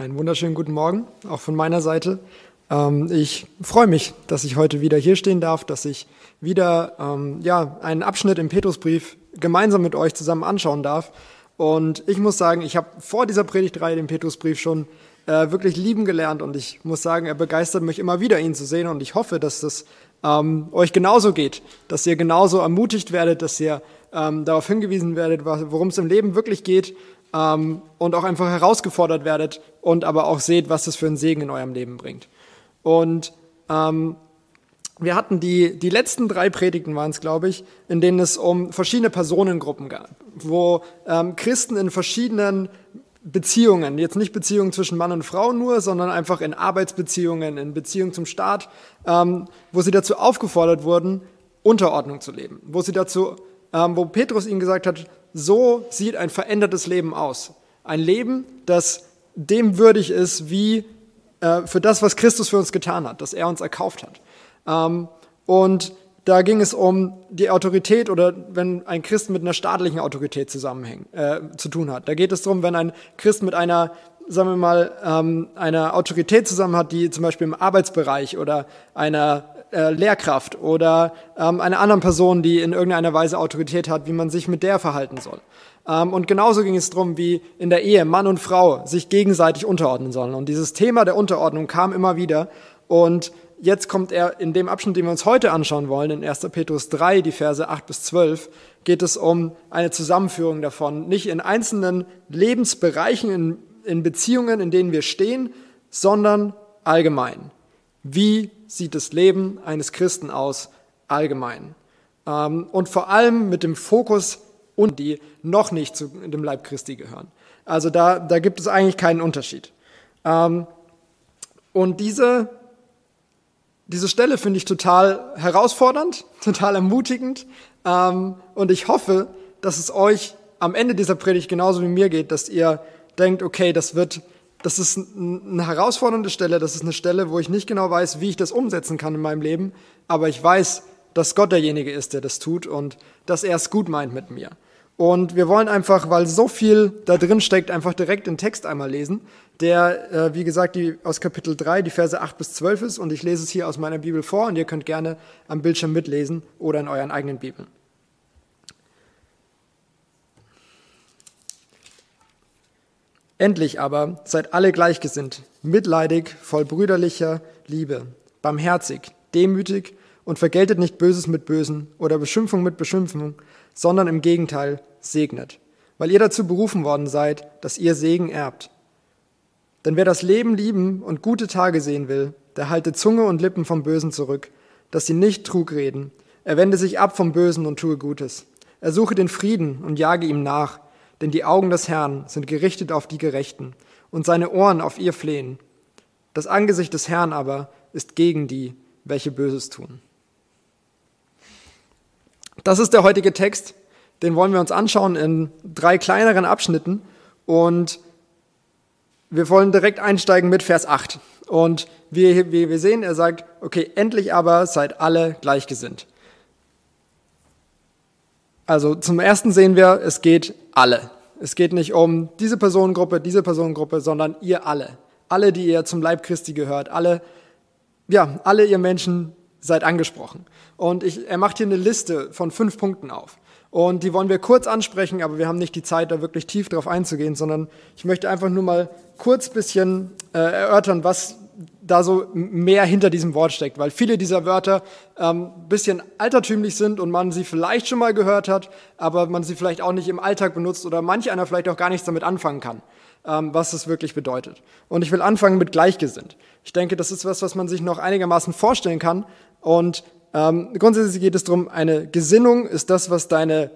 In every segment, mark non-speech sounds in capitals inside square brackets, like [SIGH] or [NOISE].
Einen wunderschönen guten Morgen, auch von meiner Seite. Ähm, ich freue mich, dass ich heute wieder hier stehen darf, dass ich wieder ähm, ja, einen Abschnitt im Petrusbrief gemeinsam mit euch zusammen anschauen darf. Und ich muss sagen, ich habe vor dieser Predigtreihe den Petrusbrief schon äh, wirklich lieben gelernt und ich muss sagen, er begeistert mich immer wieder, ihn zu sehen und ich hoffe, dass das ähm, euch genauso geht, dass ihr genauso ermutigt werdet, dass ihr ähm, darauf hingewiesen werdet, worum es im Leben wirklich geht ähm, und auch einfach herausgefordert werdet und aber auch seht, was das für einen Segen in eurem Leben bringt. Und ähm, wir hatten die, die letzten drei Predigten waren es, glaube ich, in denen es um verschiedene Personengruppen gab, wo ähm, Christen in verschiedenen Beziehungen, jetzt nicht Beziehungen zwischen Mann und Frau nur, sondern einfach in Arbeitsbeziehungen, in Beziehungen zum Staat, ähm, wo sie dazu aufgefordert wurden, Unterordnung zu leben, wo sie dazu, ähm, wo Petrus ihnen gesagt hat, so sieht ein verändertes Leben aus. Ein Leben, das dem würdig ist, wie äh, für das, was Christus für uns getan hat, das er uns erkauft hat. Ähm, und da ging es um die Autorität oder wenn ein Christ mit einer staatlichen Autorität zusammenhängt, äh, zu tun hat. Da geht es darum, wenn ein Christ mit einer, sagen wir mal, ähm, einer Autorität zusammen hat, die zum Beispiel im Arbeitsbereich oder einer äh, Lehrkraft oder ähm, einer anderen Person, die in irgendeiner Weise Autorität hat, wie man sich mit der verhalten soll. Ähm, und genauso ging es darum, wie in der Ehe Mann und Frau sich gegenseitig unterordnen sollen. Und dieses Thema der Unterordnung kam immer wieder. Und jetzt kommt er in dem Abschnitt, den wir uns heute anschauen wollen, in 1. Petrus 3, die Verse 8 bis 12, geht es um eine Zusammenführung davon. Nicht in einzelnen Lebensbereichen, in, in Beziehungen, in denen wir stehen, sondern allgemein. Wie sieht das Leben eines Christen aus allgemein? Ähm, und vor allem mit dem Fokus und die noch nicht zu dem Leib Christi gehören. Also da, da gibt es eigentlich keinen Unterschied. Ähm, und diese, diese Stelle finde ich total herausfordernd, [LAUGHS] total ermutigend. Ähm, und ich hoffe, dass es euch am Ende dieser Predigt genauso wie mir geht, dass ihr denkt, okay, das wird, das ist eine herausfordernde Stelle, das ist eine Stelle, wo ich nicht genau weiß, wie ich das umsetzen kann in meinem Leben, aber ich weiß, dass Gott derjenige ist, der das tut und dass er es gut meint mit mir. Und wir wollen einfach, weil so viel da drin steckt, einfach direkt den Text einmal lesen, der, äh, wie gesagt, die, aus Kapitel 3, die Verse 8 bis 12 ist. Und ich lese es hier aus meiner Bibel vor und ihr könnt gerne am Bildschirm mitlesen oder in euren eigenen Bibeln. Endlich aber seid alle gleichgesinnt, mitleidig, voll brüderlicher Liebe, barmherzig, demütig und vergeltet nicht Böses mit Bösen oder Beschimpfung mit Beschimpfung, sondern im Gegenteil segnet, weil ihr dazu berufen worden seid, dass ihr Segen erbt. Denn wer das Leben lieben und gute Tage sehen will, der halte Zunge und Lippen vom Bösen zurück, dass sie nicht Trug reden. Er wende sich ab vom Bösen und tue Gutes. Er suche den Frieden und jage ihm nach, denn die Augen des Herrn sind gerichtet auf die Gerechten und seine Ohren auf ihr Flehen. Das Angesicht des Herrn aber ist gegen die, welche Böses tun. Das ist der heutige Text. Den wollen wir uns anschauen in drei kleineren Abschnitten. Und wir wollen direkt einsteigen mit Vers 8. Und wie, wir sehen, er sagt, okay, endlich aber seid alle gleichgesinnt. Also zum ersten sehen wir, es geht alle. Es geht nicht um diese Personengruppe, diese Personengruppe, sondern ihr alle. Alle, die ihr zum Leib Christi gehört, alle, ja, alle ihr Menschen seid angesprochen. Und ich, er macht hier eine Liste von fünf Punkten auf. Und die wollen wir kurz ansprechen, aber wir haben nicht die Zeit, da wirklich tief drauf einzugehen, sondern ich möchte einfach nur mal kurz bisschen äh, erörtern, was da so mehr hinter diesem Wort steckt, weil viele dieser Wörter ähm, bisschen altertümlich sind und man sie vielleicht schon mal gehört hat, aber man sie vielleicht auch nicht im Alltag benutzt oder manch einer vielleicht auch gar nichts damit anfangen kann, ähm, was es wirklich bedeutet. Und ich will anfangen mit gleichgesinnt. Ich denke, das ist was, was man sich noch einigermaßen vorstellen kann und ähm, grundsätzlich geht es darum, eine Gesinnung ist das, was deine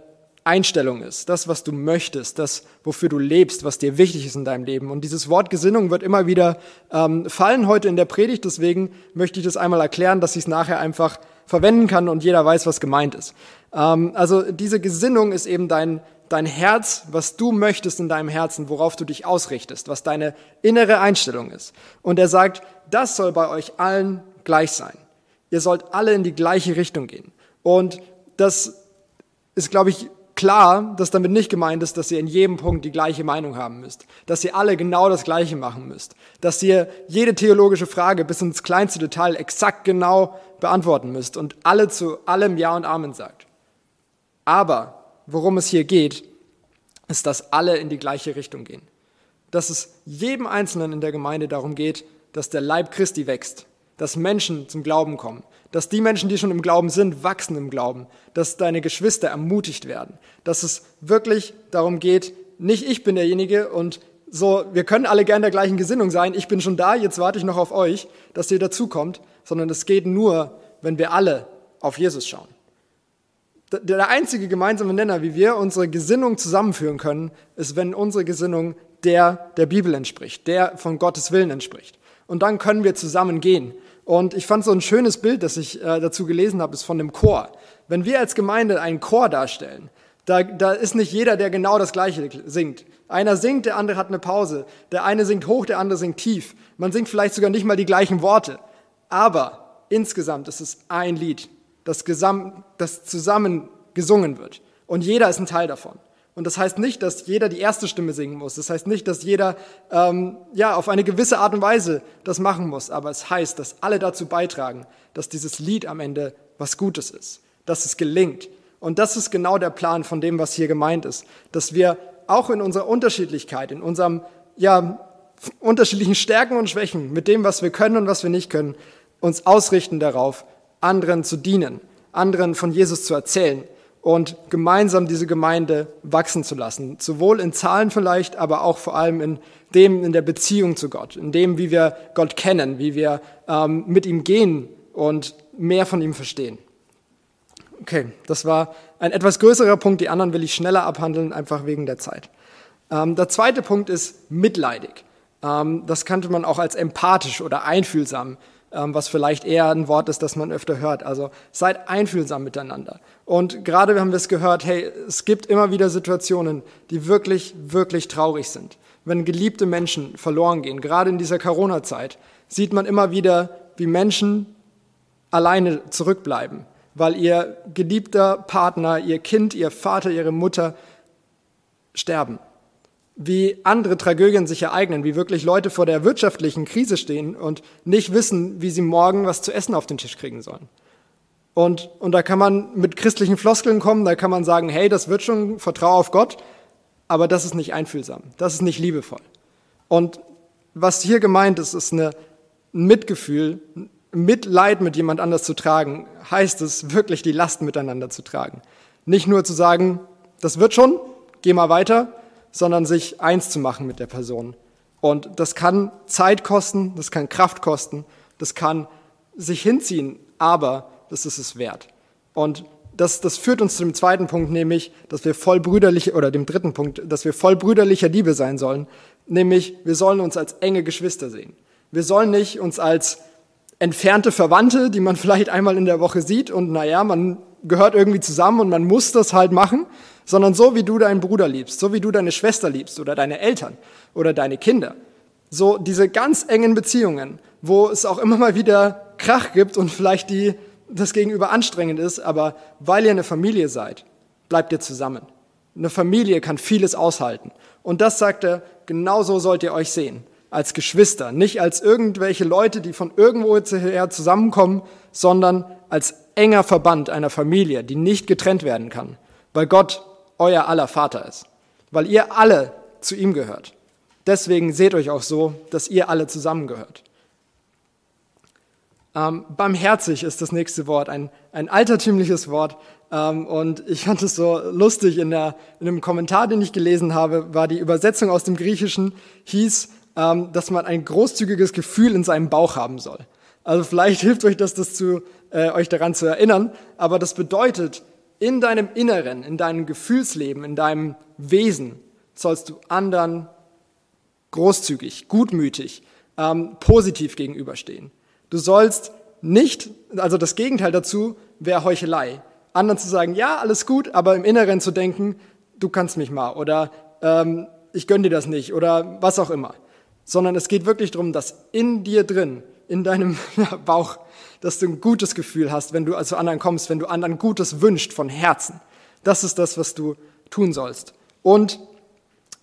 Einstellung ist, das, was du möchtest, das, wofür du lebst, was dir wichtig ist in deinem Leben. Und dieses Wort Gesinnung wird immer wieder ähm, fallen heute in der Predigt, deswegen möchte ich das einmal erklären, dass ich es nachher einfach verwenden kann und jeder weiß, was gemeint ist. Ähm, also diese Gesinnung ist eben dein, dein Herz, was du möchtest in deinem Herzen, worauf du dich ausrichtest, was deine innere Einstellung ist. Und er sagt, das soll bei euch allen gleich sein ihr sollt alle in die gleiche Richtung gehen. Und das ist, glaube ich, klar, dass damit nicht gemeint ist, dass ihr in jedem Punkt die gleiche Meinung haben müsst, dass ihr alle genau das Gleiche machen müsst, dass ihr jede theologische Frage bis ins kleinste Detail exakt genau beantworten müsst und alle zu allem Ja und Amen sagt. Aber worum es hier geht, ist, dass alle in die gleiche Richtung gehen. Dass es jedem Einzelnen in der Gemeinde darum geht, dass der Leib Christi wächst, dass Menschen zum Glauben kommen, dass die Menschen, die schon im Glauben sind, wachsen im Glauben, dass deine Geschwister ermutigt werden, dass es wirklich darum geht, nicht ich bin derjenige und so, wir können alle gern der gleichen Gesinnung sein, ich bin schon da, jetzt warte ich noch auf euch, dass ihr dazukommt, sondern es geht nur, wenn wir alle auf Jesus schauen. Der einzige gemeinsame Nenner, wie wir unsere Gesinnung zusammenführen können, ist, wenn unsere Gesinnung der der Bibel entspricht, der von Gottes Willen entspricht. Und dann können wir zusammen gehen. Und ich fand so ein schönes Bild, das ich äh, dazu gelesen habe, ist von dem Chor. Wenn wir als Gemeinde einen Chor darstellen, da, da ist nicht jeder, der genau das Gleiche singt. Einer singt, der andere hat eine Pause. Der eine singt hoch, der andere singt tief. Man singt vielleicht sogar nicht mal die gleichen Worte. Aber insgesamt ist es ein Lied, das, gesam, das zusammen gesungen wird. Und jeder ist ein Teil davon. Und das heißt nicht, dass jeder die erste Stimme singen muss. Das heißt nicht, dass jeder ähm, ja auf eine gewisse Art und Weise das machen muss. Aber es heißt, dass alle dazu beitragen, dass dieses Lied am Ende was Gutes ist, dass es gelingt. Und das ist genau der Plan von dem, was hier gemeint ist, dass wir auch in unserer Unterschiedlichkeit, in unserem ja unterschiedlichen Stärken und Schwächen, mit dem, was wir können und was wir nicht können, uns ausrichten darauf, anderen zu dienen, anderen von Jesus zu erzählen und gemeinsam diese Gemeinde wachsen zu lassen. Sowohl in Zahlen vielleicht, aber auch vor allem in dem, in der Beziehung zu Gott, in dem, wie wir Gott kennen, wie wir ähm, mit ihm gehen und mehr von ihm verstehen. Okay, das war ein etwas größerer Punkt. Die anderen will ich schneller abhandeln, einfach wegen der Zeit. Ähm, der zweite Punkt ist mitleidig. Ähm, das kannte man auch als empathisch oder einfühlsam was vielleicht eher ein Wort ist, das man öfter hört. Also seid einfühlsam miteinander. Und gerade haben wir es gehört, hey, es gibt immer wieder Situationen, die wirklich, wirklich traurig sind. Wenn geliebte Menschen verloren gehen, gerade in dieser Corona-Zeit, sieht man immer wieder, wie Menschen alleine zurückbleiben, weil ihr geliebter Partner, ihr Kind, ihr Vater, ihre Mutter sterben wie andere Tragödien sich ereignen, wie wirklich Leute vor der wirtschaftlichen Krise stehen und nicht wissen, wie sie morgen was zu essen auf den Tisch kriegen sollen. Und, und da kann man mit christlichen Floskeln kommen, da kann man sagen, hey, das wird schon, vertraue auf Gott, aber das ist nicht einfühlsam, das ist nicht liebevoll. Und was hier gemeint ist, ist eine, ein Mitgefühl, Mitleid mit jemand anders zu tragen, heißt es, wirklich die Lasten miteinander zu tragen. Nicht nur zu sagen, das wird schon, geh mal weiter, sondern sich eins zu machen mit der Person. Und das kann Zeit kosten, das kann Kraft kosten, das kann sich hinziehen, aber das ist es wert. Und das, das führt uns zu dem zweiten Punkt, nämlich, dass wir voll brüderlich, oder dem dritten Punkt, dass wir voll brüderlicher Liebe sein sollen, nämlich, wir sollen uns als enge Geschwister sehen. Wir sollen nicht uns als entfernte Verwandte, die man [LAUGHS] vielleicht einmal in der Woche sieht und naja, man gehört irgendwie zusammen und man muss das halt machen, sondern so wie du deinen Bruder liebst, so wie du deine Schwester liebst oder deine Eltern oder deine Kinder. So diese ganz engen Beziehungen, wo es auch immer mal wieder Krach gibt und vielleicht die, das Gegenüber anstrengend ist, aber weil ihr eine Familie seid, bleibt ihr zusammen. Eine Familie kann vieles aushalten. Und das sagt er, genauso sollt ihr euch sehen. Als Geschwister, nicht als irgendwelche Leute, die von irgendwo her zusammenkommen, sondern als enger Verband einer Familie, die nicht getrennt werden kann, weil Gott euer aller Vater ist, weil ihr alle zu ihm gehört. Deswegen seht euch auch so, dass ihr alle zusammengehört. Ähm, barmherzig ist das nächste Wort, ein, ein altertümliches Wort. Ähm, und ich fand es so lustig, in, der, in einem Kommentar, den ich gelesen habe, war die Übersetzung aus dem Griechischen, hieß, ähm, dass man ein großzügiges Gefühl in seinem Bauch haben soll. Also vielleicht [LAUGHS] hilft euch das, das zu, äh, euch daran zu erinnern, aber das bedeutet, in deinem Inneren, in deinem Gefühlsleben, in deinem Wesen sollst du anderen großzügig, gutmütig, ähm, positiv gegenüberstehen. Du sollst nicht, also das Gegenteil dazu wäre Heuchelei. Anderen zu sagen, ja, alles gut, aber im Inneren zu denken, du kannst mich mal oder ähm, ich gönn dir das nicht oder was auch immer. Sondern es geht wirklich darum, dass in dir drin, in deinem [LAUGHS] Bauch, dass du ein gutes Gefühl hast, wenn du zu anderen kommst, wenn du anderen Gutes wünscht von Herzen. Das ist das, was du tun sollst. Und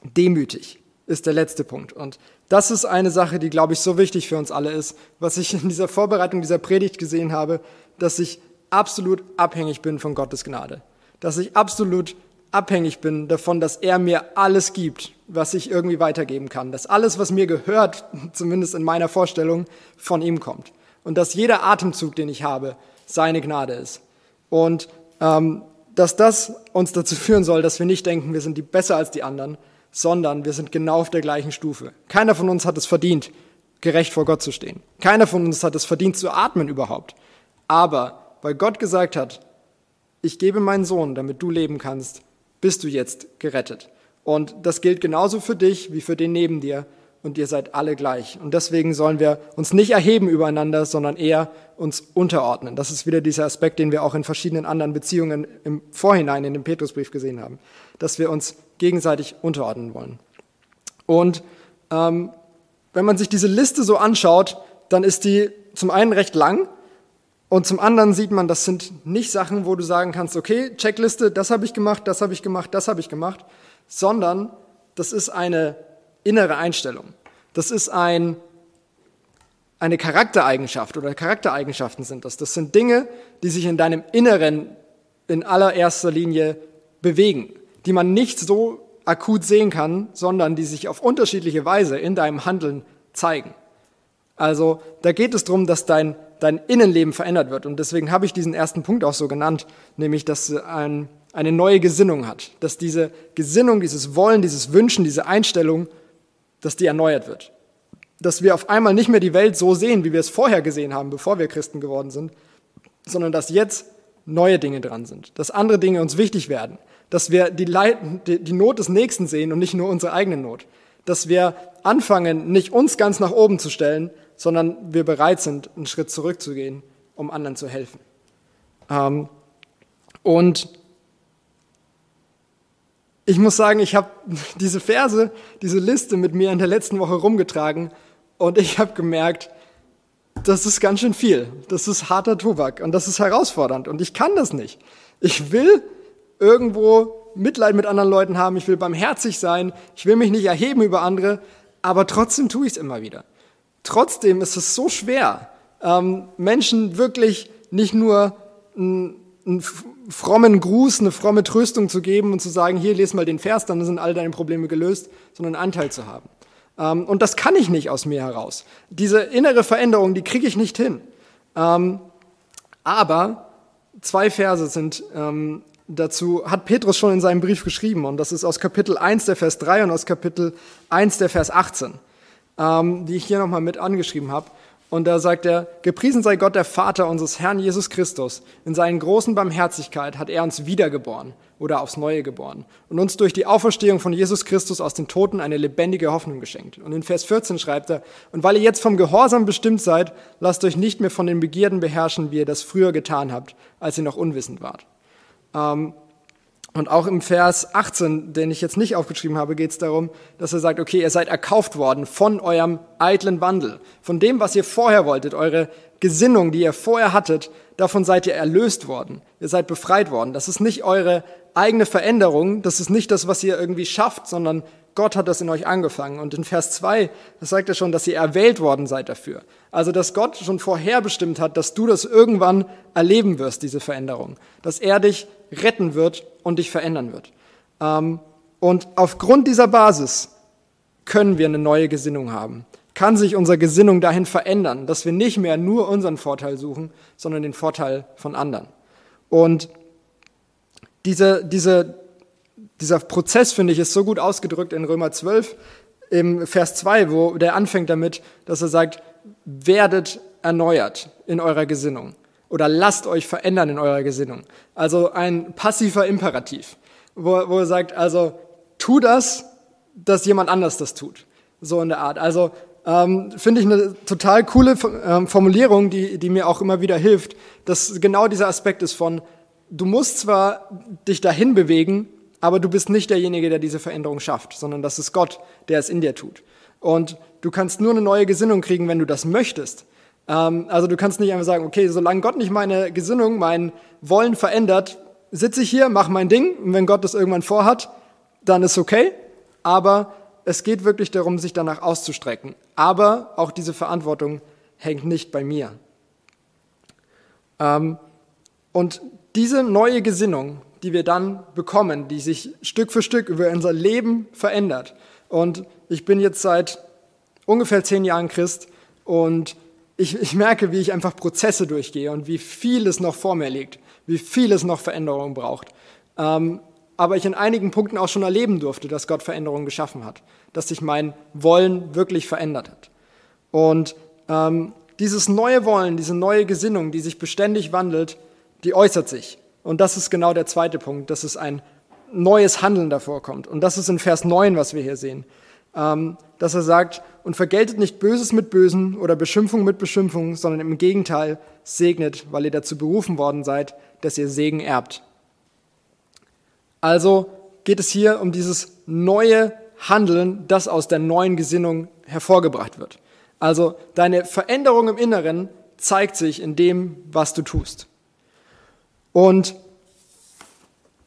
demütig ist der letzte Punkt. Und das ist eine Sache, die, glaube ich, so wichtig für uns alle ist, was ich in dieser Vorbereitung dieser Predigt gesehen habe, dass ich absolut abhängig bin von Gottes Gnade. Dass ich absolut abhängig bin davon, dass er mir alles gibt, was ich irgendwie weitergeben kann. Dass alles, was mir gehört, [LAUGHS] zumindest in meiner Vorstellung, von ihm kommt. Und dass jeder Atemzug, den ich habe, seine Gnade ist. Und ähm, dass das uns dazu führen soll, dass wir nicht denken, wir sind die besser als die anderen, sondern wir sind genau auf der gleichen Stufe. Keiner von uns hat es verdient, gerecht vor Gott zu stehen. Keiner von uns hat es verdient zu atmen überhaupt. Aber weil Gott gesagt hat, ich gebe meinen Sohn, damit du leben kannst, bist du jetzt gerettet. Und das gilt genauso für dich wie für den neben dir. Und ihr seid alle gleich. Und deswegen sollen wir uns nicht erheben übereinander, sondern eher uns unterordnen. Das ist wieder dieser Aspekt, den wir auch in verschiedenen anderen Beziehungen im Vorhinein in dem Petrusbrief gesehen haben, dass wir uns gegenseitig unterordnen wollen. Und ähm, wenn man sich diese Liste so anschaut, dann ist die zum einen recht lang und zum anderen sieht man, das sind nicht Sachen, wo du sagen kannst, okay, Checkliste, das habe ich gemacht, das habe ich gemacht, das habe ich gemacht, sondern das ist eine innere Einstellung. Das ist ein, eine Charaktereigenschaft oder Charaktereigenschaften sind das. Das sind Dinge, die sich in deinem Inneren in allererster Linie bewegen, die man nicht so akut sehen kann, sondern die sich auf unterschiedliche Weise in deinem Handeln zeigen. Also da geht es darum, dass dein dein Innenleben verändert wird. Und deswegen habe ich diesen ersten Punkt auch so genannt, nämlich, dass ein, eine neue Gesinnung hat. Dass diese Gesinnung, dieses Wollen, dieses Wünschen, diese Einstellung, dass die erneuert wird. Dass wir auf einmal nicht mehr die Welt so sehen, wie wir es vorher gesehen haben, bevor wir Christen geworden sind, sondern dass jetzt neue Dinge dran sind, dass andere Dinge uns wichtig werden, dass wir die, Leid, die Not des Nächsten sehen und nicht nur unsere eigene Not, dass wir anfangen, nicht uns ganz nach oben zu stellen, sondern wir bereit sind, einen Schritt zurückzugehen, um anderen zu helfen. Ähm, und ich muss sagen, ich habe [LAUGHS] diese Verse, diese Liste mit mir in der letzten Woche rumgetragen und ich habe gemerkt, das ist ganz schön viel. Das ist harter Tobak und das ist herausfordernd und ich kann das nicht. Ich will irgendwo Mitleid mit anderen Leuten haben, ich will barmherzig sein, ich will mich nicht erheben über andere, aber trotzdem tue ich es immer wieder. Trotzdem ist es so schwer, ähm, Menschen wirklich nicht nur einen, einen frommen Gruß, eine fromme Tröstung zu geben und zu sagen, hier, lese mal den Vers, dann sind all deine Probleme gelöst, sondern einen Anteil zu haben. Ähm, und das kann ich nicht aus mir heraus. Diese innere Veränderung, die kriege ich nicht hin. Ähm, aber zwei Verse sind ähm, dazu, hat Petrus schon in seinem Brief geschrieben, und das ist aus Kapitel 1 der Vers 3 und aus Kapitel 1 der Vers 18 ähm, die ich hier nochmal mit angeschrieben habe. Und da sagt er, gepriesen sei Gott, der Vater unseres Herrn Jesus Christus. In seinen großen Barmherzigkeit hat er uns wiedergeboren oder aufs Neue geboren und uns durch die Auferstehung von Jesus Christus aus den Toten eine lebendige Hoffnung geschenkt. Und in Vers 14 schreibt er, und weil ihr jetzt vom Gehorsam bestimmt seid, lasst euch nicht mehr von den Begierden beherrschen, wie ihr das früher getan habt, als ihr noch unwissend wart. Ähm, und auch im Vers 18, den ich jetzt nicht aufgeschrieben habe, geht es darum, dass er sagt, okay, ihr seid erkauft worden von eurem eitlen Wandel, von dem, was ihr vorher wolltet, eure Gesinnung, die ihr vorher hattet, davon seid ihr erlöst worden. Ihr seid befreit worden. Das ist nicht eure eigene Veränderung, das ist nicht das, was ihr irgendwie schafft, sondern Gott hat das in euch angefangen. Und in Vers 2, das sagt er schon, dass ihr erwählt worden seid dafür. Also, dass Gott schon vorherbestimmt hat, dass du das irgendwann erleben wirst, diese Veränderung. Dass er dich retten wird und dich verändern wird. Ähm, und aufgrund dieser Basis können wir eine neue Gesinnung haben. Kann sich unsere Gesinnung dahin verändern, dass wir nicht mehr nur unseren Vorteil suchen, sondern den Vorteil von anderen. Und diese, diese, dieser Prozess, finde ich, ist so gut ausgedrückt in Römer 12 im Vers 2, wo der anfängt damit, dass er sagt, werdet erneuert in eurer Gesinnung oder lasst euch verändern in eurer Gesinnung. Also ein passiver Imperativ, wo, wo er sagt, also tu das, dass jemand anders das tut. So in der Art. Also ähm, finde ich eine total coole ähm, Formulierung, die, die mir auch immer wieder hilft, dass genau dieser Aspekt ist von, du musst zwar dich dahin bewegen, aber du bist nicht derjenige, der diese Veränderung schafft, sondern das ist Gott, der es in dir tut. Und du kannst nur eine neue Gesinnung kriegen, wenn du das möchtest. Ähm, also du kannst nicht einfach sagen, okay, solange Gott nicht meine Gesinnung, mein Wollen verändert, sitze ich hier, mache mein Ding und wenn Gott das irgendwann vorhat, dann ist okay. Aber es geht wirklich darum, sich danach auszustrecken. Aber auch diese Verantwortung hängt nicht bei mir. Ähm, und diese neue Gesinnung, die wir dann bekommen, die sich Stück für Stück über unser Leben verändert. Und ich bin jetzt seit ungefähr zehn Jahren Christ und ich, ich merke, wie ich einfach Prozesse durchgehe und wie viel es noch vor mir liegt, wie viel es noch Veränderung braucht. Ähm, aber ich in einigen Punkten auch schon erleben durfte, dass Gott Veränderungen geschaffen hat, dass sich mein Wollen wirklich verändert hat. Und ähm, dieses neue Wollen, diese neue Gesinnung, die sich beständig wandelt, die äußert sich. Und das ist genau der zweite Punkt, dass es ein neues Handeln davor kommt. Und das ist in Vers 9, was wir hier sehen. Ähm, dass er sagt, und vergeltet nicht Böses mit Bösen oder Beschimpfung mit Beschimpfung, sondern im Gegenteil segnet, weil ihr dazu berufen worden seid, dass ihr Segen erbt. Also geht es hier um dieses neue Handeln, das aus der neuen Gesinnung hervorgebracht wird. Also deine Veränderung im Inneren zeigt sich in dem, was du tust. Und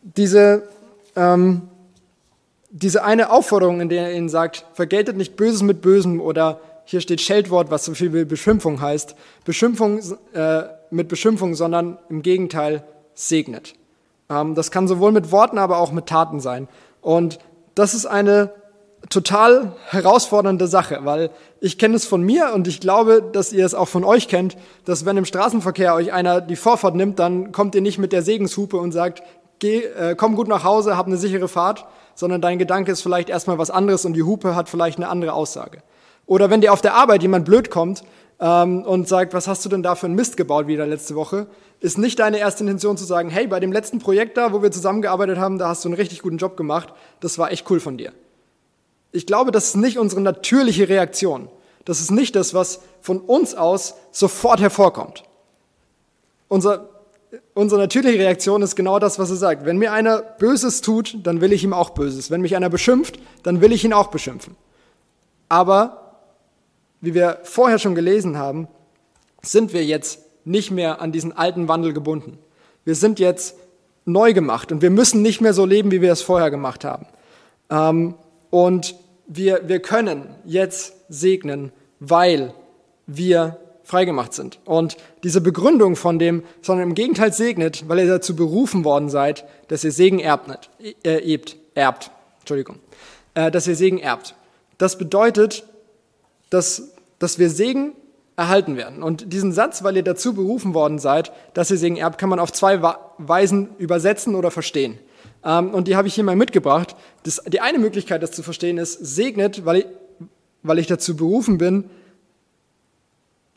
diese, ähm, diese eine Aufforderung, in der er ihnen sagt, vergeltet nicht Böses mit Bösem oder hier steht Scheldwort, was so viel wie Beschimpfung heißt, Beschimpfung äh, mit Beschimpfung, sondern im Gegenteil segnet. Ähm, das kann sowohl mit Worten, aber auch mit Taten sein. Und das ist eine total herausfordernde Sache, weil ich kenne es von mir und ich glaube, dass ihr es auch von euch kennt, dass wenn im Straßenverkehr euch einer die Vorfahrt nimmt, dann kommt ihr nicht mit der Segenshupe und sagt, geh, äh, komm gut nach Hause, hab eine sichere Fahrt, sondern dein Gedanke ist vielleicht erstmal was anderes und die Hupe hat vielleicht eine andere Aussage. Oder wenn dir auf der Arbeit jemand blöd kommt ähm, und sagt, was hast du denn da für einen Mist gebaut wieder letzte Woche, ist nicht deine erste Intention zu sagen, hey, bei dem letzten Projekt da, wo wir zusammengearbeitet haben, da hast du einen richtig guten Job gemacht, das war echt cool von dir. Ich glaube, das ist nicht unsere natürliche Reaktion. Das ist nicht das, was von uns aus sofort hervorkommt. Unser, unsere natürliche Reaktion ist genau das, was er sagt. Wenn mir einer Böses tut, dann will ich ihm auch Böses. Wenn mich einer beschimpft, dann will ich ihn auch beschimpfen. Aber, wie wir vorher schon gelesen haben, sind wir jetzt nicht mehr an diesen alten Wandel gebunden. Wir sind jetzt neu gemacht und wir müssen nicht mehr so leben, wie wir es vorher gemacht haben. Ähm, und wir, wir können jetzt segnen, weil wir freigemacht sind. Und diese Begründung von dem, sondern im Gegenteil segnet, weil ihr dazu berufen worden seid, dass ihr Segen erbt, äh, erbt, erbt, Entschuldigung, äh, dass ihr Segen erbt. Das bedeutet, dass, dass wir Segen erhalten werden. Und diesen Satz, weil ihr dazu berufen worden seid, dass ihr Segen erbt, kann man auf zwei Weisen übersetzen oder verstehen. Ähm, und die habe ich hier mal mitgebracht. Das, die eine Möglichkeit, das zu verstehen, ist, segnet, weil ich, weil ich dazu berufen bin,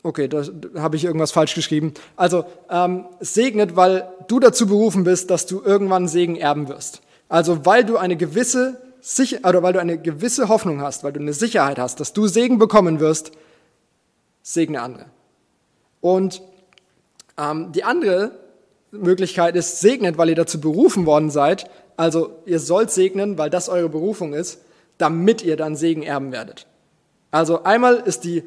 Okay, da habe ich irgendwas falsch geschrieben. Also ähm, segnet, weil du dazu berufen bist, dass du irgendwann Segen erben wirst. Also weil du eine gewisse Sicher oder weil du eine gewisse Hoffnung hast, weil du eine Sicherheit hast, dass du Segen bekommen wirst, segne andere. Und ähm, die andere Möglichkeit ist, segnet, weil ihr dazu berufen worden seid. Also ihr sollt segnen, weil das eure Berufung ist, damit ihr dann Segen erben werdet. Also einmal ist die,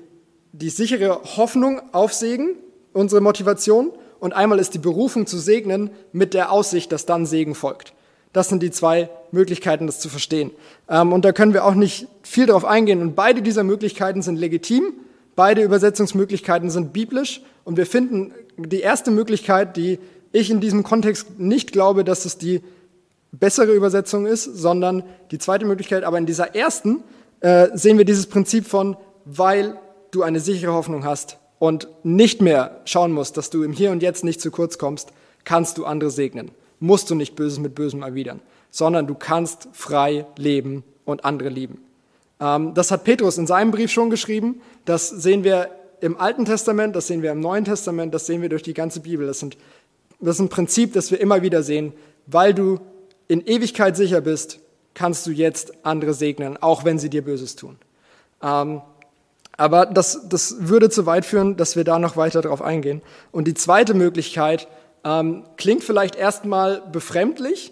die sichere Hoffnung auf Segen unsere Motivation und einmal ist die Berufung zu segnen mit der Aussicht, dass dann Segen folgt. Das sind die zwei Möglichkeiten, das zu verstehen. Ähm, und da können wir auch nicht viel darauf eingehen. Und beide dieser Möglichkeiten sind legitim. Beide Übersetzungsmöglichkeiten sind biblisch. Und wir finden die erste Möglichkeit, die ich in diesem Kontext nicht glaube, dass es die bessere Übersetzung ist, sondern die zweite Möglichkeit. Aber in dieser ersten äh, sehen wir dieses Prinzip von, weil du eine sichere Hoffnung hast und nicht mehr schauen musst, dass du im Hier und Jetzt nicht zu kurz kommst, kannst du andere segnen. Musst du nicht Böses mit Bösem erwidern, sondern du kannst frei leben und andere lieben. Ähm, das hat Petrus in seinem Brief schon geschrieben. Das sehen wir im Alten Testament, das sehen wir im Neuen Testament, das sehen wir durch die ganze Bibel. Das, sind, das ist ein Prinzip, das wir immer wieder sehen. Weil du in Ewigkeit sicher bist, kannst du jetzt andere segnen, auch wenn sie dir Böses tun. Ähm, aber das, das würde zu weit führen, dass wir da noch weiter drauf eingehen. Und die zweite Möglichkeit ähm, klingt vielleicht erstmal befremdlich,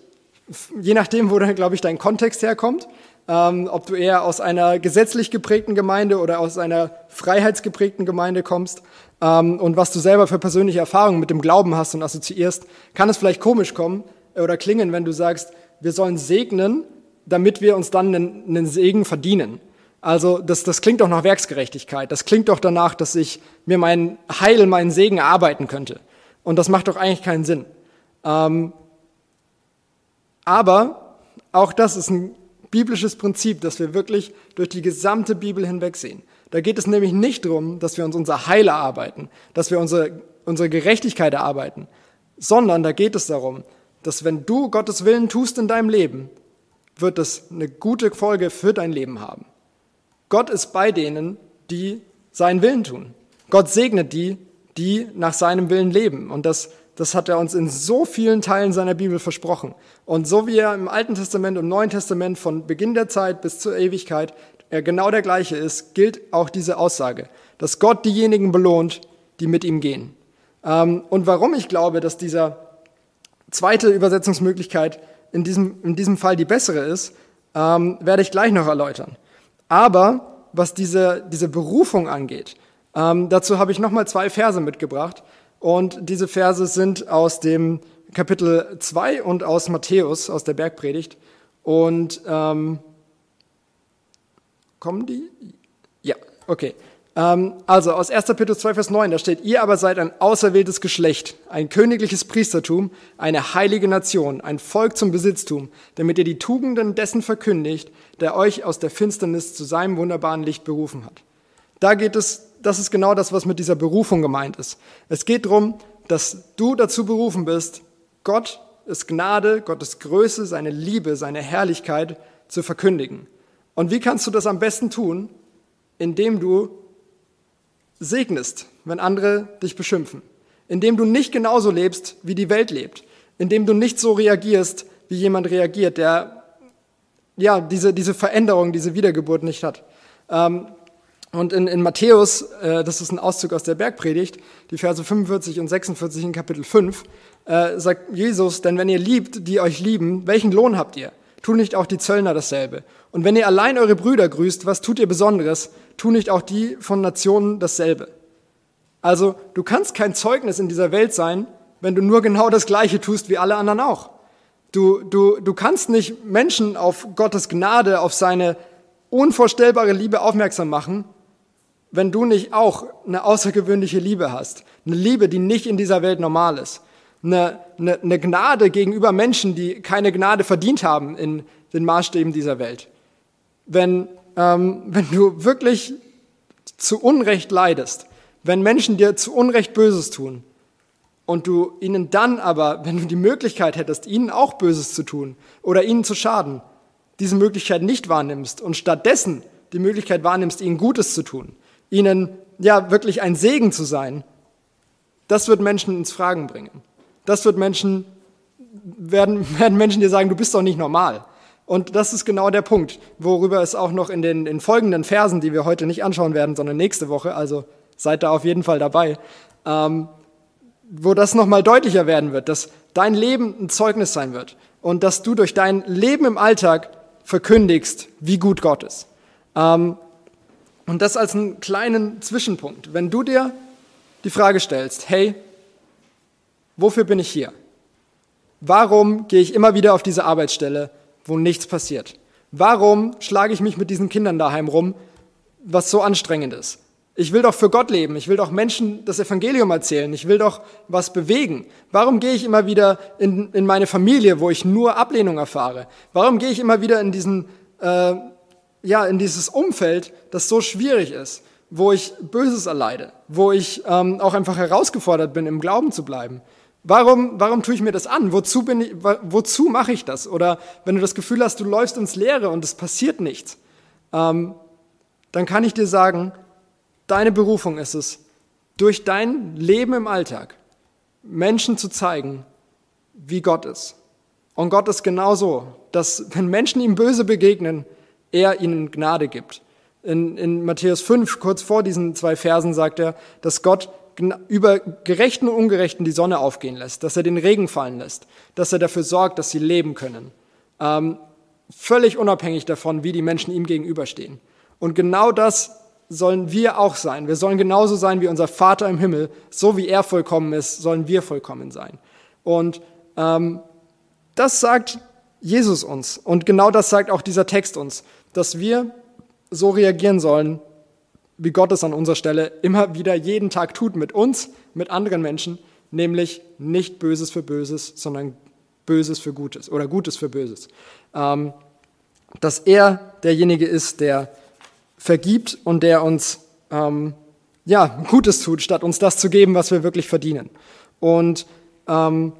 je nachdem, wo dann, glaube ich, dein Kontext herkommt ähm, ob du eher aus einer gesetzlich geprägten Gemeinde oder aus einer freiheitsgeprägten Gemeinde kommst und was du selber für persönliche Erfahrungen mit dem Glauben hast und assoziierst, kann es vielleicht komisch kommen, oder klingen, wenn du sagst, wir sollen segnen, damit wir uns dann einen, einen Segen verdienen. Also das, das klingt doch nach Werksgerechtigkeit. Das klingt doch danach, dass ich mir mein Heil, meinen Segen erarbeiten könnte. Und das macht doch eigentlich keinen Sinn. Ähm, aber auch das ist ein biblisches Prinzip, das wir wirklich durch die gesamte Bibel hinweg sehen. Da geht es nämlich nicht darum, dass wir uns unser Heil erarbeiten, dass wir unsere, unsere Gerechtigkeit erarbeiten, sondern da geht es darum, dass wenn du Gottes Willen tust in deinem Leben, wird das eine gute Folge für dein Leben haben. Gott ist bei denen, die seinen Willen tun. Gott segnet die, die nach seinem Willen leben. Und das, das hat er uns in so vielen Teilen seiner Bibel versprochen. Und so wie er im Alten Testament und Neuen Testament von Beginn der Zeit bis zur Ewigkeit er genau der gleiche ist, gilt auch diese Aussage, dass Gott diejenigen belohnt, die mit ihm gehen. Ähm, und warum ich glaube, dass dieser zweite Übersetzungsmöglichkeit in diesem, in diesem Fall die bessere ist, ähm, werde ich gleich noch erläutern. Aber was diese, diese Berufung angeht, ähm, dazu habe ich nochmal zwei Verse mitgebracht. Und diese Verse sind aus dem Kapitel 2 und aus Matthäus, aus der Bergpredigt. Und ähm, kommen die? Ja, okay. Ähm, also aus 1. Petrus 2, Vers 9, da steht, ihr aber seid ein auserwähltes Geschlecht, ein königliches Priestertum, eine heilige Nation, ein Volk zum Besitztum, damit ihr die Tugenden dessen verkündigt, der euch aus der Finsternis zu seinem wunderbaren Licht berufen hat. Da geht es, das ist genau das, was mit dieser Berufung gemeint ist. Es geht darum, dass du dazu berufen bist, Gott ist Gnade, Gottes Größe, seine Liebe, seine Herrlichkeit zu verkündigen. Und wie kannst du das am besten tun? Indem du segnest, wenn andere dich beschimpfen, indem du nicht genauso lebst, wie die Welt lebt, indem du nicht so reagierst, wie jemand reagiert, der ja diese, diese Veränderung, diese Wiedergeburt nicht hat. Ähm, und in, in Matthäus, äh, das ist ein Auszug aus der Bergpredigt, die Verse 45 und 46 in Kapitel 5, äh, sagt Jesus, denn wenn ihr liebt, die euch lieben, welchen Lohn habt ihr? Tun nicht auch die Zöllner dasselbe? Und wenn ihr allein eure Brüder grüßt, was tut ihr Besonderes? Tun nicht auch die von Nationen dasselbe? Also, du kannst kein Zeugnis in dieser Welt sein, wenn du nur genau das Gleiche tust wie alle anderen auch. Du, du, du kannst nicht Menschen auf Gottes Gnade, auf seine unvorstellbare Liebe aufmerksam machen, wenn du nicht auch eine außergewöhnliche Liebe hast. Eine Liebe, die nicht in dieser Welt normal ist eine, eine, eine Gnade gegenüber Menschen, die keine Gnade verdient haben in den Maßstäben dieser Welt. Wenn, ähm, wenn du wirklich zu Unrecht leidest, wenn Menschen dir zu Unrecht Böses tun und du ihnen dann aber, wenn du die Möglichkeit hättest, ihnen auch Böses zu tun oder ihnen zu schaden, diese Möglichkeit nicht wahrnimmst und stattdessen die Möglichkeit wahrnimmst, ihnen Gutes zu tun, ihnen ja wirklich ein Segen zu sein, das wird Menschen ins Fragen bringen. Das wird Menschen, werden, [LAUGHS] werden Menschen dir sagen, du bist doch nicht normal. Und das ist genau der Punkt, worüber es auch noch in den in folgenden Versen, die wir heute nicht anschauen werden, sondern nächste Woche, also seid da auf jeden Fall dabei, ähm, wo das nochmal deutlicher werden wird, dass dein Leben ein Zeugnis sein wird und dass du durch dein Leben im Alltag verkündigst, wie gut Gott ist. Ähm, und das als einen kleinen Zwischenpunkt. Wenn du dir die Frage stellst, hey, Wofür bin ich hier? Warum gehe ich immer wieder auf diese Arbeitsstelle, wo nichts passiert? Warum schlage ich mich mit diesen Kindern daheim rum, was so anstrengend ist? Ich will doch für Gott leben. Ich will doch Menschen das Evangelium erzählen. Ich will doch was bewegen. Warum gehe ich immer wieder in, in meine Familie, wo ich nur Ablehnung erfahre? Warum gehe ich immer wieder in diesen, äh, ja, in dieses Umfeld, das so schwierig ist, wo ich Böses erleide, wo ich ähm, auch einfach herausgefordert bin, im Glauben zu bleiben? Warum, warum tue ich mir das an? Wozu, bin ich, wozu mache ich das? Oder wenn du das Gefühl hast, du läufst ins Leere und es passiert nichts, ähm, dann kann ich dir sagen, deine Berufung ist es, durch dein Leben im Alltag Menschen zu zeigen, wie Gott ist. Und Gott ist genauso, dass wenn Menschen ihm böse begegnen, er ihnen Gnade gibt. In, in Matthäus 5, kurz vor diesen zwei Versen, sagt er, dass Gott über Gerechten und Ungerechten die Sonne aufgehen lässt, dass er den Regen fallen lässt, dass er dafür sorgt, dass sie leben können. Ähm, völlig unabhängig davon, wie die Menschen ihm gegenüberstehen. Und genau das sollen wir auch sein. Wir sollen genauso sein wie unser Vater im Himmel. So wie er vollkommen ist, sollen wir vollkommen sein. Und ähm, das sagt Jesus uns und genau das sagt auch dieser Text uns, dass wir so reagieren sollen, wie Gott es an unserer Stelle immer wieder jeden Tag tut mit uns, mit anderen Menschen, nämlich nicht Böses für Böses, sondern Böses für Gutes oder Gutes für Böses. Ähm, dass er derjenige ist, der vergibt und der uns ähm, ja, Gutes tut, statt uns das zu geben, was wir wirklich verdienen. Und ähm,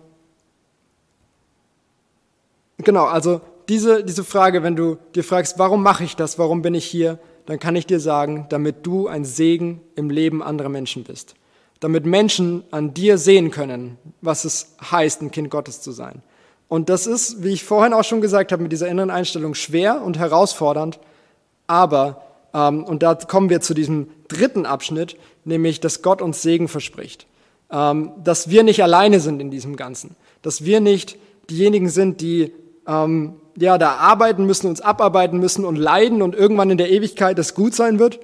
genau, also diese, diese Frage, wenn du dir fragst, warum mache ich das, warum bin ich hier, dann kann ich dir sagen, damit du ein Segen im Leben anderer Menschen bist. Damit Menschen an dir sehen können, was es heißt, ein Kind Gottes zu sein. Und das ist, wie ich vorhin auch schon gesagt habe, mit dieser inneren Einstellung schwer und herausfordernd, aber, ähm, und da kommen wir zu diesem dritten Abschnitt, nämlich, dass Gott uns Segen verspricht. Ähm, dass wir nicht alleine sind in diesem Ganzen. Dass wir nicht diejenigen sind, die ähm, ja, da arbeiten müssen, uns abarbeiten müssen und leiden und irgendwann in der Ewigkeit das gut sein wird,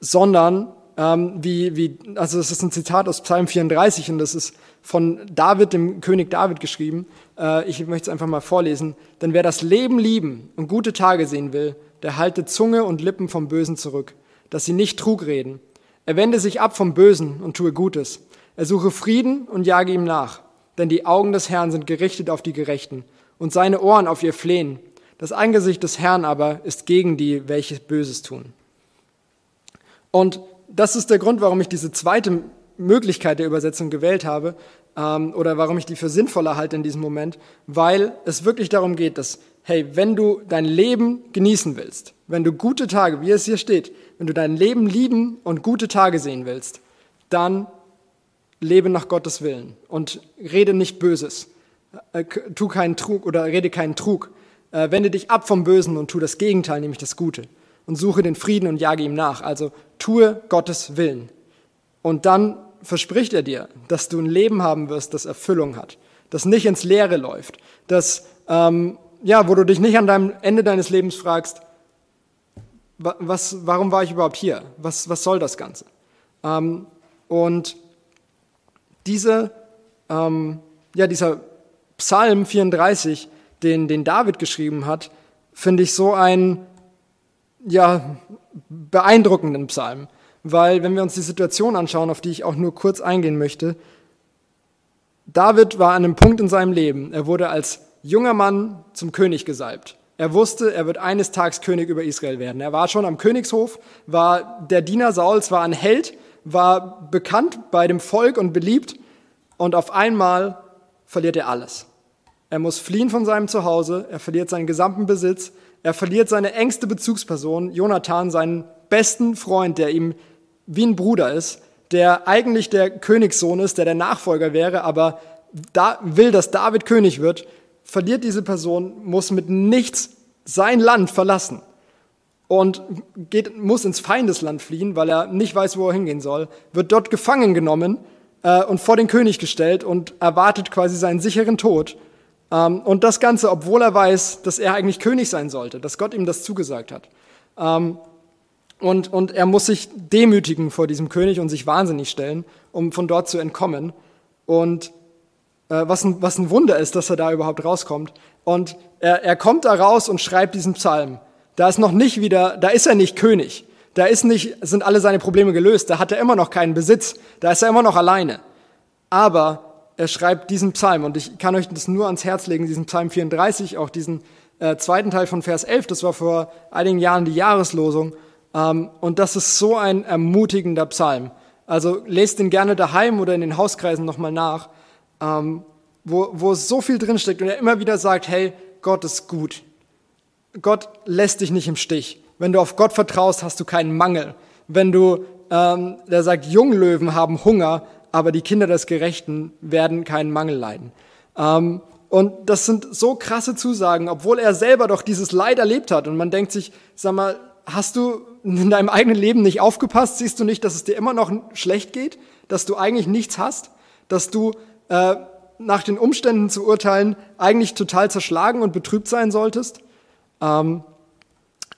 sondern ähm, wie, wie, also das ist ein Zitat aus Psalm 34 und das ist von David, dem König David geschrieben. Äh, ich möchte es einfach mal vorlesen. Denn wer das Leben lieben und gute Tage sehen will, der halte Zunge und Lippen vom Bösen zurück, dass sie nicht Trug reden. Er wende sich ab vom Bösen und tue Gutes. Er suche Frieden und jage ihm nach. Denn die Augen des Herrn sind gerichtet auf die Gerechten und seine Ohren auf ihr Flehen. Das Angesicht des Herrn aber ist gegen die, welche Böses tun. Und das ist der Grund, warum ich diese zweite Möglichkeit der Übersetzung gewählt habe ähm, oder warum ich die für sinnvoller halte in diesem Moment, weil es wirklich darum geht, dass, hey, wenn du dein Leben genießen willst, wenn du gute Tage, wie es hier steht, wenn du dein Leben lieben und gute Tage sehen willst, dann lebe nach Gottes Willen und rede nicht Böses, äh, tu keinen Trug oder rede keinen Trug, äh, wende dich ab vom Bösen und tu das Gegenteil, nämlich das Gute und suche den Frieden und jage ihm nach. Also tue Gottes Willen. Und dann verspricht er dir, dass du ein Leben haben wirst, das Erfüllung hat, das nicht ins Leere läuft, das, ähm, ja, wo du dich nicht an deinem Ende deines Lebens fragst, was, warum war ich überhaupt hier? Was, was soll das Ganze? Ähm, und diese, ähm, ja, dieser Psalm 34, den, den David geschrieben hat, finde ich so einen ja, beeindruckenden Psalm. Weil wenn wir uns die Situation anschauen, auf die ich auch nur kurz eingehen möchte, David war an einem Punkt in seinem Leben. Er wurde als junger Mann zum König gesalbt. Er wusste, er wird eines Tages König über Israel werden. Er war schon am Königshof, war der Diener Sauls, war ein Held, war bekannt bei dem Volk und beliebt. Und auf einmal verliert er alles. Er muss fliehen von seinem Zuhause, er verliert seinen gesamten Besitz, er verliert seine engste Bezugsperson, Jonathan, seinen besten Freund, der ihm wie ein Bruder ist, der eigentlich der Königssohn ist, der der Nachfolger wäre, aber da will, dass David König wird, verliert diese Person, muss mit nichts sein Land verlassen und geht, muss ins Feindesland fliehen, weil er nicht weiß, wo er hingehen soll, wird dort gefangen genommen äh, und vor den König gestellt und erwartet quasi seinen sicheren Tod. Ähm, und das Ganze, obwohl er weiß, dass er eigentlich König sein sollte, dass Gott ihm das zugesagt hat. Ähm, und, und er muss sich demütigen vor diesem König und sich wahnsinnig stellen, um von dort zu entkommen. Und äh, was, ein, was ein Wunder ist, dass er da überhaupt rauskommt. Und er, er kommt da raus und schreibt diesen Psalm. Da ist noch nicht wieder, da ist er nicht König. Da ist nicht, sind alle seine Probleme gelöst. Da hat er immer noch keinen Besitz. Da ist er immer noch alleine. Aber er schreibt diesen Psalm und ich kann euch das nur ans Herz legen, diesen Psalm 34, auch diesen äh, zweiten Teil von Vers 11. Das war vor einigen Jahren die Jahreslosung. Ähm, und das ist so ein ermutigender Psalm. Also lest ihn gerne daheim oder in den Hauskreisen nochmal nach, ähm, wo, wo so viel drinsteckt und er immer wieder sagt, hey, Gott ist gut. Gott lässt dich nicht im Stich. Wenn du auf Gott vertraust, hast du keinen Mangel. Wenn du, ähm, der sagt, Junglöwen haben Hunger, aber die Kinder des Gerechten werden keinen Mangel leiden. Ähm, und das sind so krasse Zusagen, obwohl er selber doch dieses Leid erlebt hat. Und man denkt sich, sag mal, hast du in deinem eigenen Leben nicht aufgepasst? Siehst du nicht, dass es dir immer noch schlecht geht? Dass du eigentlich nichts hast? Dass du äh, nach den Umständen zu urteilen eigentlich total zerschlagen und betrübt sein solltest? Ähm,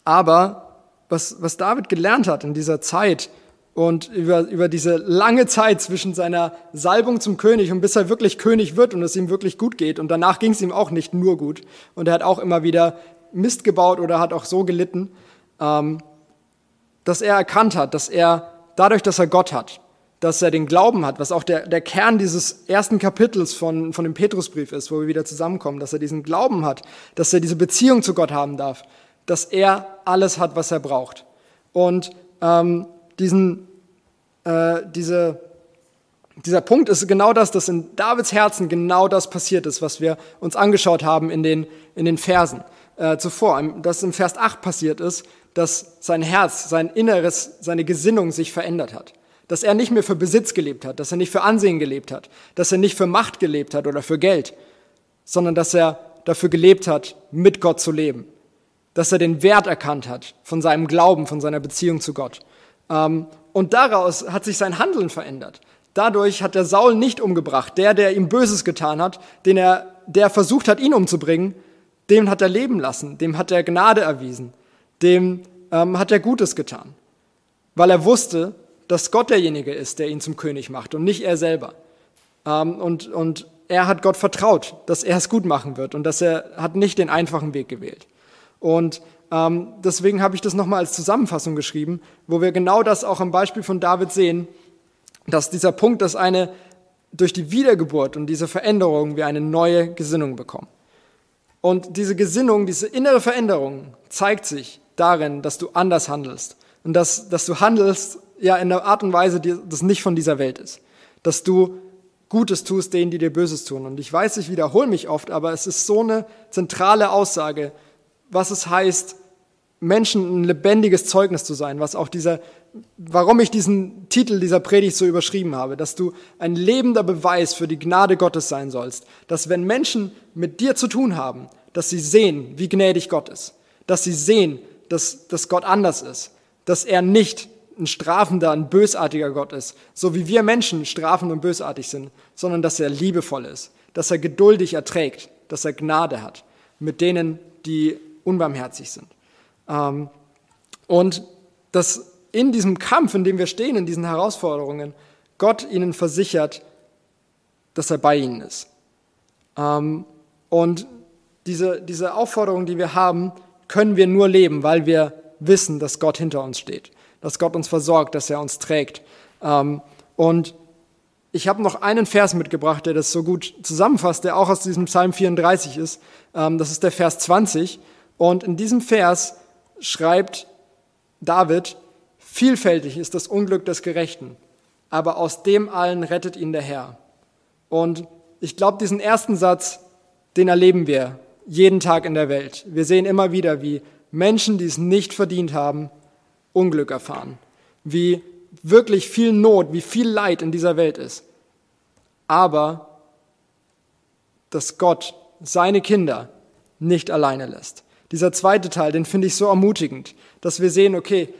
aber was, was David gelernt hat in dieser Zeit, und über, über diese lange Zeit zwischen seiner Salbung zum König und bis er wirklich König wird und es ihm wirklich gut geht. Und danach ging es ihm auch nicht nur gut. Und er hat auch immer wieder Mist gebaut oder hat auch so gelitten, ähm, dass er erkannt hat, dass er dadurch, dass er Gott hat, dass er den Glauben hat, was auch der, der Kern dieses ersten Kapitels von, von dem Petrusbrief ist, wo wir wieder zusammenkommen, dass er diesen Glauben hat, dass er diese Beziehung zu Gott haben darf, dass er alles hat, was er braucht. Und ähm, diesen, äh, diese, dieser Punkt ist genau das, dass in Davids Herzen genau das passiert ist, was wir uns angeschaut haben in den, in den Versen äh, zuvor. Dass im Vers 8 passiert ist, dass sein Herz, sein Inneres, seine Gesinnung sich verändert hat. Dass er nicht mehr für Besitz gelebt hat, dass er nicht für Ansehen gelebt hat, dass er nicht für Macht gelebt hat oder für Geld, sondern dass er dafür gelebt hat, mit Gott zu leben. Dass er den Wert erkannt hat von seinem Glauben, von seiner Beziehung zu Gott. Ähm, und daraus hat sich sein Handeln verändert. Dadurch hat er Saul nicht umgebracht. Der, der ihm Böses getan hat, den er, der versucht hat, ihn umzubringen, dem hat er leben lassen, dem hat er Gnade erwiesen, dem ähm, hat er Gutes getan. Weil er wusste, dass Gott derjenige ist, der ihn zum König macht und nicht er selber. Ähm, und, und er hat Gott vertraut, dass er es gut machen wird und dass er hat nicht den einfachen Weg gewählt. Und ähm, deswegen habe ich das nochmal als Zusammenfassung geschrieben, wo wir genau das auch am Beispiel von David sehen, dass dieser Punkt, dass eine durch die Wiedergeburt und diese Veränderung wir eine neue Gesinnung bekommen. Und diese Gesinnung, diese innere Veränderung zeigt sich darin, dass du anders handelst und dass, dass du handelst ja in einer Art und Weise, die das nicht von dieser Welt ist. Dass du Gutes tust denen, die dir Böses tun. Und ich weiß, ich wiederhole mich oft, aber es ist so eine zentrale Aussage, was es heißt, Menschen ein lebendiges Zeugnis zu sein, was auch dieser, warum ich diesen Titel dieser Predigt so überschrieben habe, dass du ein lebender Beweis für die Gnade Gottes sein sollst, dass wenn Menschen mit dir zu tun haben, dass sie sehen, wie gnädig Gott ist, dass sie sehen, dass, dass Gott anders ist, dass er nicht ein strafender, ein bösartiger Gott ist, so wie wir Menschen strafend und bösartig sind, sondern dass er liebevoll ist, dass er geduldig erträgt, dass er Gnade hat mit denen, die unbarmherzig sind. Ähm, und dass in diesem Kampf, in dem wir stehen, in diesen Herausforderungen, Gott ihnen versichert, dass er bei ihnen ist. Ähm, und diese, diese Aufforderung, die wir haben, können wir nur leben, weil wir wissen, dass Gott hinter uns steht, dass Gott uns versorgt, dass er uns trägt. Ähm, und ich habe noch einen Vers mitgebracht, der das so gut zusammenfasst, der auch aus diesem Psalm 34 ist. Das ist der Vers 20. Und in diesem Vers schreibt David, vielfältig ist das Unglück des Gerechten, aber aus dem allen rettet ihn der Herr. Und ich glaube, diesen ersten Satz, den erleben wir jeden Tag in der Welt. Wir sehen immer wieder, wie Menschen, die es nicht verdient haben, Unglück erfahren. Wie wirklich viel Not, wie viel Leid in dieser Welt ist. Aber dass Gott seine Kinder nicht alleine lässt. Dieser zweite Teil, den finde ich so ermutigend, dass wir sehen, okay,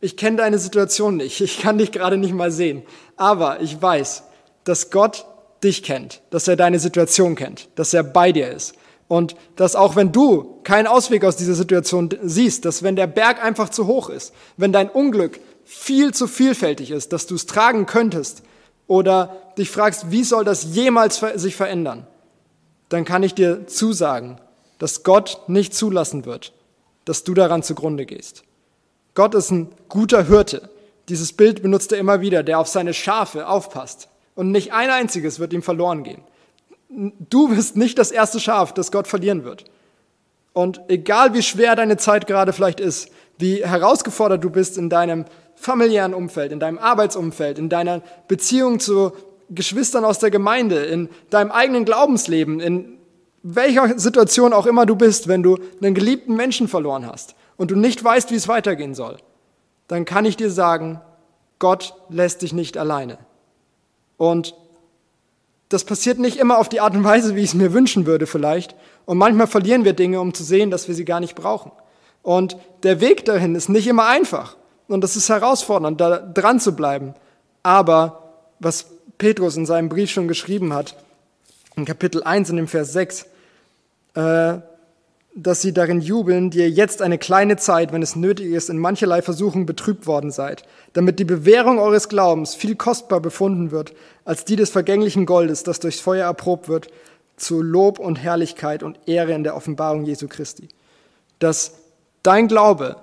ich kenne deine Situation nicht, ich kann dich gerade nicht mal sehen, aber ich weiß, dass Gott dich kennt, dass er deine Situation kennt, dass er bei dir ist. Und dass auch wenn du keinen Ausweg aus dieser Situation siehst, dass wenn der Berg einfach zu hoch ist, wenn dein Unglück viel zu vielfältig ist, dass du es tragen könntest oder dich fragst, wie soll das jemals sich verändern, dann kann ich dir zusagen, dass Gott nicht zulassen wird, dass du daran zugrunde gehst. Gott ist ein guter Hirte. Dieses Bild benutzt er immer wieder, der auf seine Schafe aufpasst. Und nicht ein einziges wird ihm verloren gehen. Du bist nicht das erste Schaf, das Gott verlieren wird. Und egal wie schwer deine Zeit gerade vielleicht ist, wie herausgefordert du bist in deinem familiären Umfeld, in deinem Arbeitsumfeld, in deiner Beziehung zu Geschwistern aus der Gemeinde, in deinem eigenen Glaubensleben, in welcher Situation auch immer du bist, wenn du einen geliebten Menschen verloren hast und du nicht weißt, wie es weitergehen soll, dann kann ich dir sagen, Gott lässt dich nicht alleine. Und das passiert nicht immer auf die Art und Weise, wie ich es mir wünschen würde vielleicht. Und manchmal verlieren wir Dinge, um zu sehen, dass wir sie gar nicht brauchen. Und der Weg dahin ist nicht immer einfach. Und das ist herausfordernd, da dran zu bleiben. Aber was Petrus in seinem Brief schon geschrieben hat, in Kapitel 1 in dem Vers 6, äh, dass sie darin jubeln, die ihr jetzt eine kleine Zeit, wenn es nötig ist, in mancherlei Versuchung betrübt worden seid, damit die Bewährung eures Glaubens viel kostbar befunden wird, als die des vergänglichen Goldes, das durchs Feuer erprobt wird, zu Lob und Herrlichkeit und Ehre in der Offenbarung Jesu Christi. Dass dein Glaube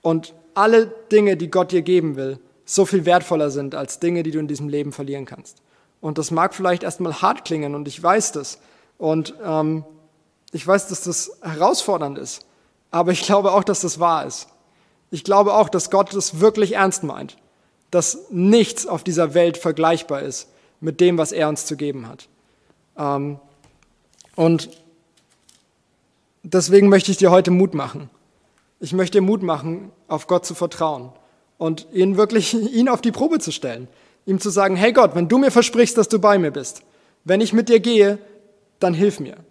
und alle Dinge, die Gott dir geben will, so viel wertvoller sind als Dinge, die du in diesem Leben verlieren kannst. Und das mag vielleicht erstmal hart klingen und ich weiß das. Und ähm, ich weiß, dass das herausfordernd ist, aber ich glaube auch, dass das wahr ist. Ich glaube auch, dass Gott das wirklich ernst meint, dass nichts auf dieser Welt vergleichbar ist mit dem, was er uns zu geben hat. Ähm, und deswegen möchte ich dir heute Mut machen. Ich möchte dir Mut machen, auf Gott zu vertrauen und ihn wirklich, [LAUGHS] ihn auf die Probe zu stellen. Ihm zu sagen, hey Gott, wenn du mir versprichst, dass du bei mir bist, wenn ich mit dir gehe, dann hilf mir.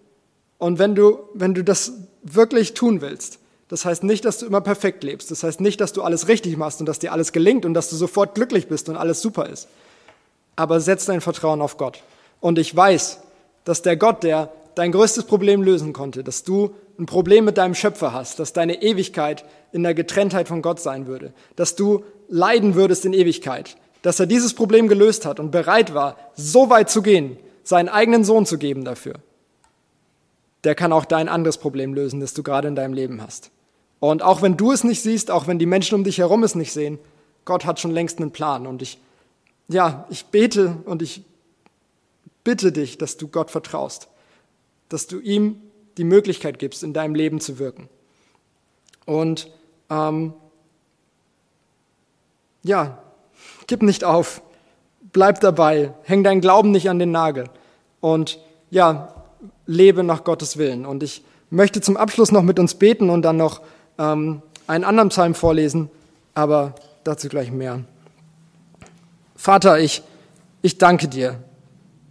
Und wenn du, wenn du das wirklich tun willst, das heißt nicht, dass du immer perfekt lebst. Das heißt nicht, dass du alles richtig machst und dass dir alles gelingt und dass du sofort glücklich bist und alles super ist. Aber setz dein Vertrauen auf Gott. Und ich weiß, dass der Gott, der dein größtes Problem lösen konnte, dass du ein Problem mit deinem Schöpfer hast, dass deine Ewigkeit in der Getrenntheit von Gott sein würde, dass du leiden würdest in Ewigkeit, dass er dieses Problem gelöst hat und bereit war, so weit zu gehen, seinen eigenen Sohn zu geben dafür der kann auch dein anderes Problem lösen, das du gerade in deinem Leben hast. Und auch wenn du es nicht siehst, auch wenn die Menschen um dich herum es nicht sehen, Gott hat schon längst einen Plan. Und ich, ja, ich bete und ich bitte dich, dass du Gott vertraust, dass du ihm die Möglichkeit gibst, in deinem Leben zu wirken. Und ähm, ja, gib nicht auf, bleib dabei, häng deinen Glauben nicht an den Nagel. Und ja, lebe nach Gottes Willen. Und ich möchte zum Abschluss noch mit uns beten und dann noch ähm, einen anderen Psalm vorlesen, aber dazu gleich mehr. Vater, ich, ich danke dir.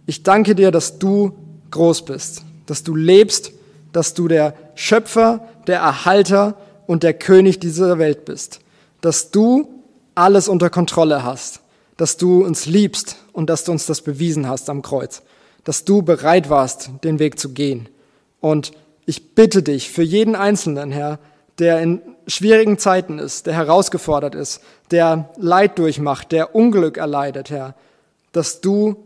Ich danke dir, dass du groß bist, dass du lebst, dass du der Schöpfer, der Erhalter und der König dieser Welt bist, dass du alles unter Kontrolle hast, dass du uns liebst und dass du uns das bewiesen hast am Kreuz dass du bereit warst, den Weg zu gehen. Und ich bitte dich für jeden Einzelnen, Herr, der in schwierigen Zeiten ist, der herausgefordert ist, der Leid durchmacht, der Unglück erleidet, Herr, dass du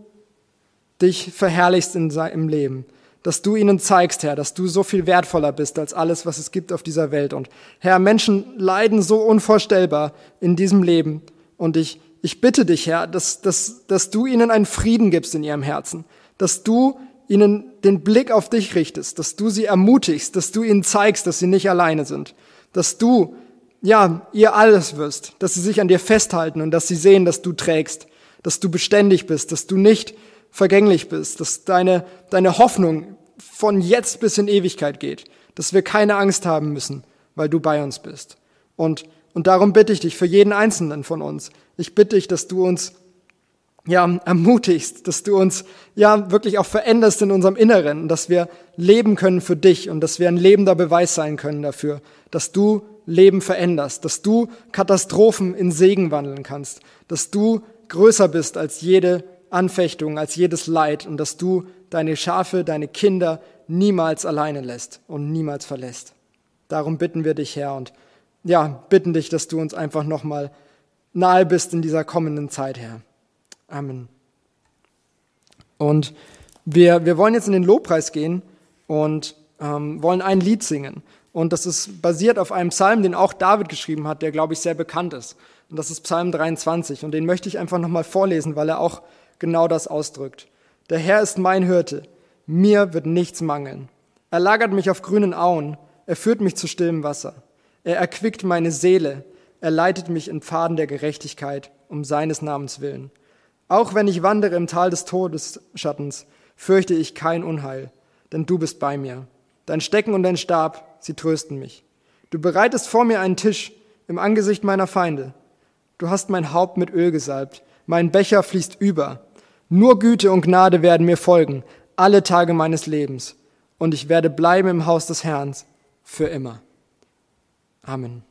dich verherrlichst in seinem Leben, dass du ihnen zeigst, Herr, dass du so viel wertvoller bist als alles, was es gibt auf dieser Welt. Und Herr, Menschen leiden so unvorstellbar in diesem Leben. Und ich, ich bitte dich, Herr, dass, dass, dass du ihnen einen Frieden gibst in ihrem Herzen, dass du ihnen den Blick auf dich richtest, dass du sie ermutigst, dass du ihnen zeigst, dass sie nicht alleine sind, dass du, ja, ihr alles wirst, dass sie sich an dir festhalten und dass sie sehen, dass du trägst, dass du beständig bist, dass du nicht vergänglich bist, dass deine, deine Hoffnung von jetzt bis in Ewigkeit geht, dass wir keine Angst haben müssen, weil du bei uns bist. Und, und darum bitte ich dich für jeden Einzelnen von uns. Ich bitte dich, dass du uns ja, ermutigst, dass du uns ja wirklich auch veränderst in unserem Inneren, dass wir leben können für dich und dass wir ein lebender Beweis sein können dafür, dass du Leben veränderst, dass du Katastrophen in Segen wandeln kannst, dass du größer bist als jede Anfechtung, als jedes Leid und dass du deine Schafe, deine Kinder niemals alleine lässt und niemals verlässt. Darum bitten wir dich, Herr, und ja, bitten dich, dass du uns einfach nochmal nahe bist in dieser kommenden Zeit, Herr. Amen. Und wir, wir wollen jetzt in den Lobpreis gehen und ähm, wollen ein Lied singen. Und das ist basiert auf einem Psalm, den auch David geschrieben hat, der, glaube ich, sehr bekannt ist. Und das ist Psalm 23. Und den möchte ich einfach nochmal vorlesen, weil er auch genau das ausdrückt. Der Herr ist mein Hirte. Mir wird nichts mangeln. Er lagert mich auf grünen Auen. Er führt mich zu stillem Wasser. Er erquickt meine Seele. Er leitet mich in Pfaden der Gerechtigkeit um seines Namens willen. Auch wenn ich wandere im Tal des Todesschattens, fürchte ich kein Unheil, denn du bist bei mir. Dein Stecken und dein Stab, sie trösten mich. Du bereitest vor mir einen Tisch im Angesicht meiner Feinde. Du hast mein Haupt mit Öl gesalbt, mein Becher fließt über. Nur Güte und Gnade werden mir folgen, alle Tage meines Lebens, und ich werde bleiben im Haus des Herrn für immer. Amen.